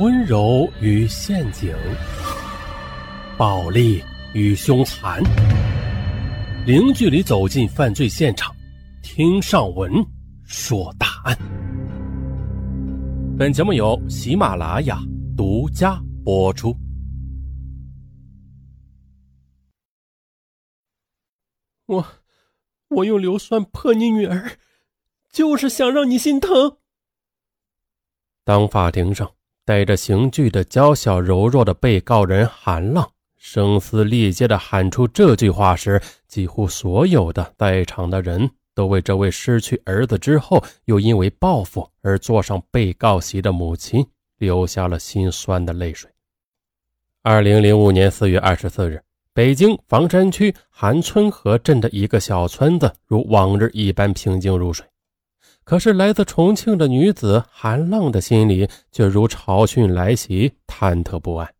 温柔与陷阱，暴力与凶残，零距离走进犯罪现场，听上文说大案。本节目由喜马拉雅独家播出。我，我用硫酸泼你女儿，就是想让你心疼。当法庭上。带着刑具的娇小柔弱的被告人韩浪声嘶力竭地喊出这句话时，几乎所有的在场的人都为这位失去儿子之后又因为报复而坐上被告席的母亲流下了心酸的泪水。二零零五年四月二十四日，北京房山区韩村河镇的一个小村子如往日一般平静如水。可是，来自重庆的女子韩浪的心里却如潮汛来袭，忐忑不安。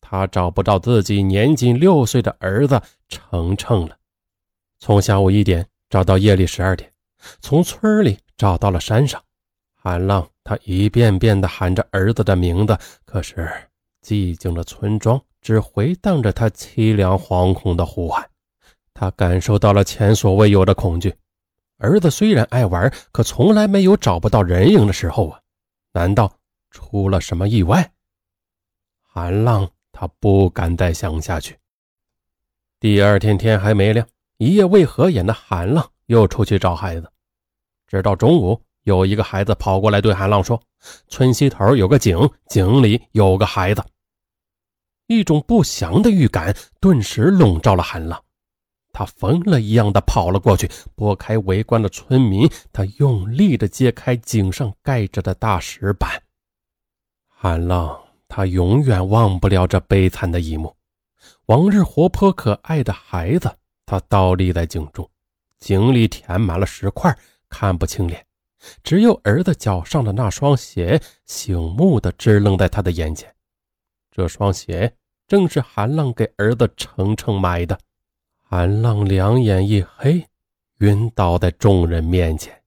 她找不到自己年仅六岁的儿子程程了。从下午一点找到夜里十二点，从村里找到了山上。韩浪他一遍遍地喊着儿子的名字，可是寂静的村庄只回荡着他凄凉惶恐的呼喊。他感受到了前所未有的恐惧。儿子虽然爱玩，可从来没有找不到人影的时候啊！难道出了什么意外？韩浪他不敢再想下去。第二天天还没亮，一夜未合眼的韩浪又出去找孩子。直到中午，有一个孩子跑过来对韩浪说：“村西头有个井，井里有个孩子。”一种不祥的预感顿时笼罩了韩浪。他疯了一样的跑了过去，拨开围观的村民，他用力的揭开井上盖着的大石板。韩浪，他永远忘不了这悲惨的一幕。往日活泼可爱的孩子，他倒立在井中，井里填满了石块，看不清脸，只有儿子脚上的那双鞋醒目的支棱在他的眼前。这双鞋正是韩浪给儿子程程买的。韩浪两眼一黑，晕倒在众人面前。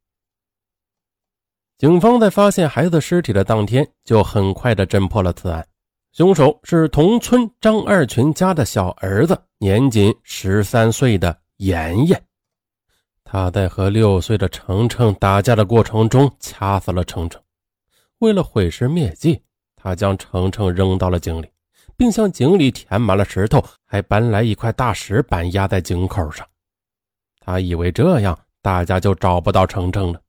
警方在发现孩子尸体的当天，就很快的侦破了此案。凶手是同村张二群家的小儿子，年仅十三岁的妍妍。他在和六岁的程程打架的过程中掐死了程程。为了毁尸灭迹，他将程程扔到了井里。并向井里填满了石头，还搬来一块大石板压在井口上。他以为这样大家就找不到程程了。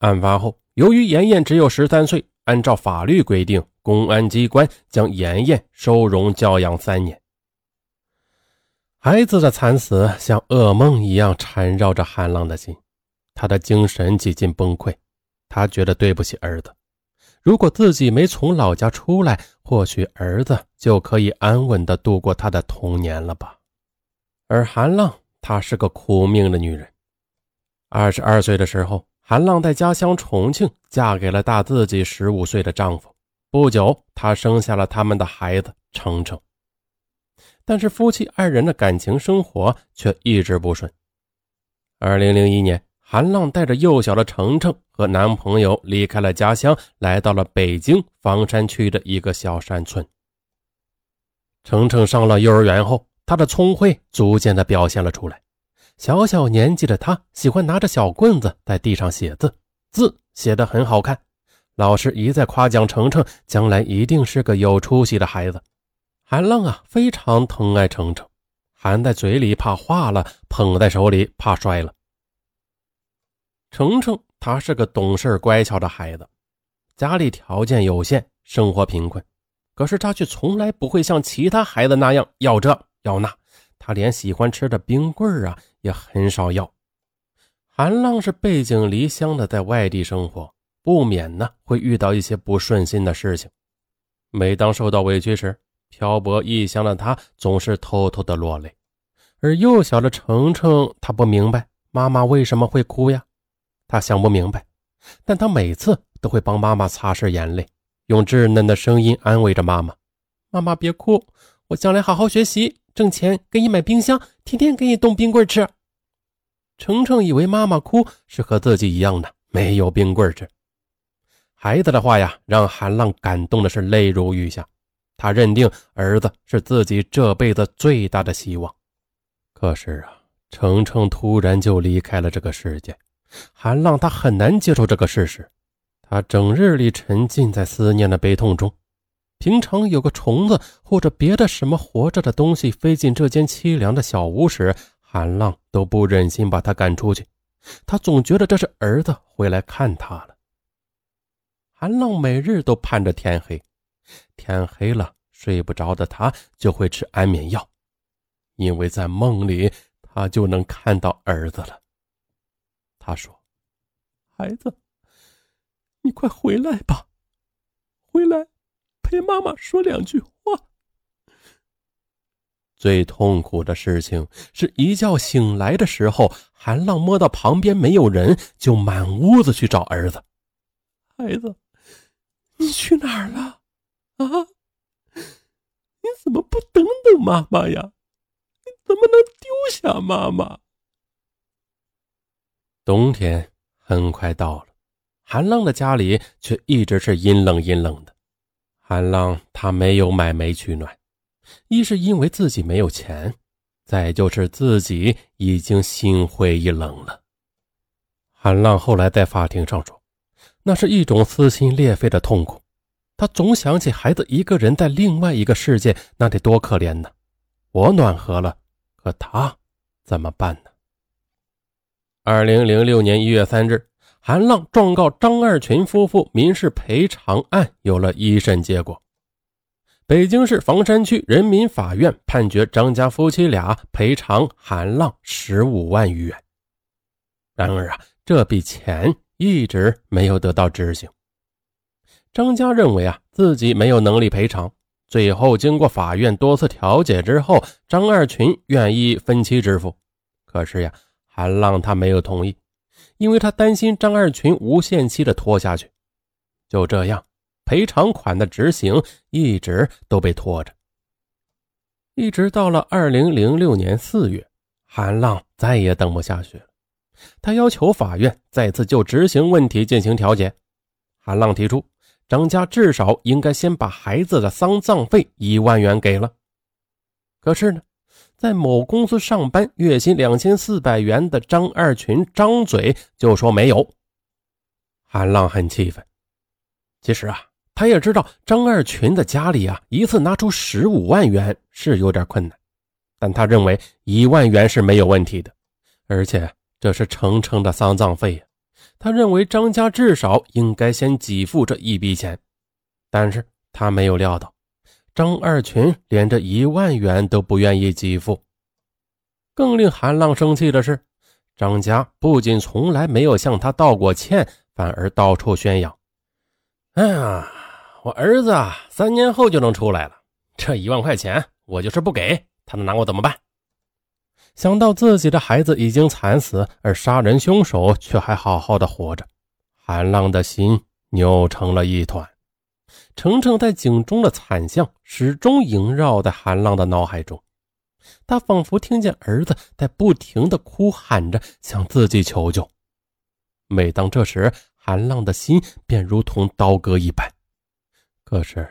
案发后，由于妍妍只有十三岁，按照法律规定，公安机关将妍妍收容教养三年。孩子的惨死像噩梦一样缠绕着韩浪的心，他的精神几近崩溃，他觉得对不起儿子。如果自己没从老家出来，或许儿子就可以安稳地度过他的童年了吧。而韩浪，她是个苦命的女人。二十二岁的时候，韩浪在家乡重庆嫁给了大自己十五岁的丈夫。不久，她生下了他们的孩子程程。但是夫妻二人的感情生活却一直不顺。二零零一年。韩浪带着幼小的程程和男朋友离开了家乡，来到了北京房山区的一个小山村。程程上了幼儿园后，他的聪慧逐渐的表现了出来。小小年纪的他，喜欢拿着小棍子在地上写字，字写得很好看。老师一再夸奖程程将来一定是个有出息的孩子。韩浪啊，非常疼爱程程，含在嘴里怕化了，捧在手里怕摔了。程程，他是个懂事乖巧的孩子，家里条件有限，生活贫困，可是他却从来不会像其他孩子那样要这要那，他连喜欢吃的冰棍啊也很少要。韩浪是背井离乡的，在外地生活，不免呢会遇到一些不顺心的事情。每当受到委屈时，漂泊异乡的他总是偷偷的落泪，而幼小的程程，他不明白妈妈为什么会哭呀。他想不明白，但他每次都会帮妈妈擦拭眼泪，用稚嫩的声音安慰着妈妈：“妈妈别哭，我将来好好学习，挣钱给你买冰箱，天天给你冻冰棍吃。”程程以为妈妈哭是和自己一样的，没有冰棍吃。孩子的话呀，让韩浪感动的是泪如雨下。他认定儿子是自己这辈子最大的希望。可是啊，程程突然就离开了这个世界，韩浪他很难接受这个事实。他整日里沉浸在思念的悲痛中。平常有个虫子或者别的什么活着的东西飞进这间凄凉的小屋时，韩浪都不忍心把它赶出去。他总觉得这是儿子回来看他了。韩浪每日都盼着天黑，天黑了睡不着的他就会吃安眠药，因为在梦里他就能看到儿子了。他说：“孩子，你快回来吧，回来陪妈妈说两句话。”最痛苦的事情是一觉醒来的时候，韩浪摸到旁边没有人，就满屋子去找儿子。孩子。你去哪儿了？啊！你怎么不等等妈妈呀？你怎么能丢下妈妈？冬天很快到了，韩浪的家里却一直是阴冷阴冷的。韩浪他没有买煤取暖，一是因为自己没有钱，再就是自己已经心灰意冷了。韩浪后来在法庭上说。那是一种撕心裂肺的痛苦，他总想起孩子一个人在另外一个世界，那得多可怜呢。我暖和了，可他怎么办呢？二零零六年一月三日，韩浪状告张二群夫妇民事赔偿案有了一审结果，北京市房山区人民法院判决张家夫妻俩赔偿韩浪十五万余元。然而啊，这笔钱。一直没有得到执行。张家认为啊自己没有能力赔偿，最后经过法院多次调解之后，张二群愿意分期支付。可是呀，韩浪他没有同意，因为他担心张二群无限期的拖下去。就这样，赔偿款的执行一直都被拖着。一直到了二零零六年四月，韩浪再也等不下去了。他要求法院再次就执行问题进行调解。韩浪提出，张家至少应该先把孩子的丧葬费一万元给了。可是呢，在某公司上班，月薪两千四百元的张二群张嘴就说没有。韩浪很气愤。其实啊，他也知道张二群的家里啊，一次拿出十五万元是有点困难，但他认为一万元是没有问题的，而且。这是程程的丧葬费呀，他认为张家至少应该先给付这一笔钱，但是他没有料到，张二群连这一万元都不愿意给付。更令韩浪生气的是，张家不仅从来没有向他道过歉，反而到处宣扬：“哎呀，我儿子啊，三年后就能出来了，这一万块钱我就是不给他，能拿我怎么办？”想到自己的孩子已经惨死，而杀人凶手却还好好的活着，韩浪的心扭成了一团。程程在井中的惨象始终萦绕在韩浪的脑海中，他仿佛听见儿子在不停的哭喊着向自己求救。每当这时，韩浪的心便如同刀割一般。可是，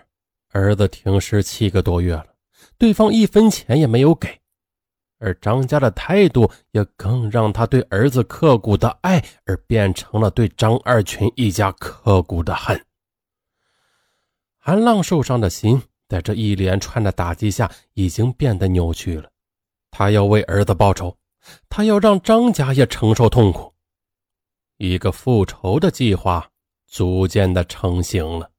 儿子停尸七个多月了，对方一分钱也没有给。而张家的态度也更让他对儿子刻骨的爱，而变成了对张二群一家刻骨的恨。韩浪受伤的心，在这一连串的打击下，已经变得扭曲了。他要为儿子报仇，他要让张家也承受痛苦。一个复仇的计划逐渐的成型了。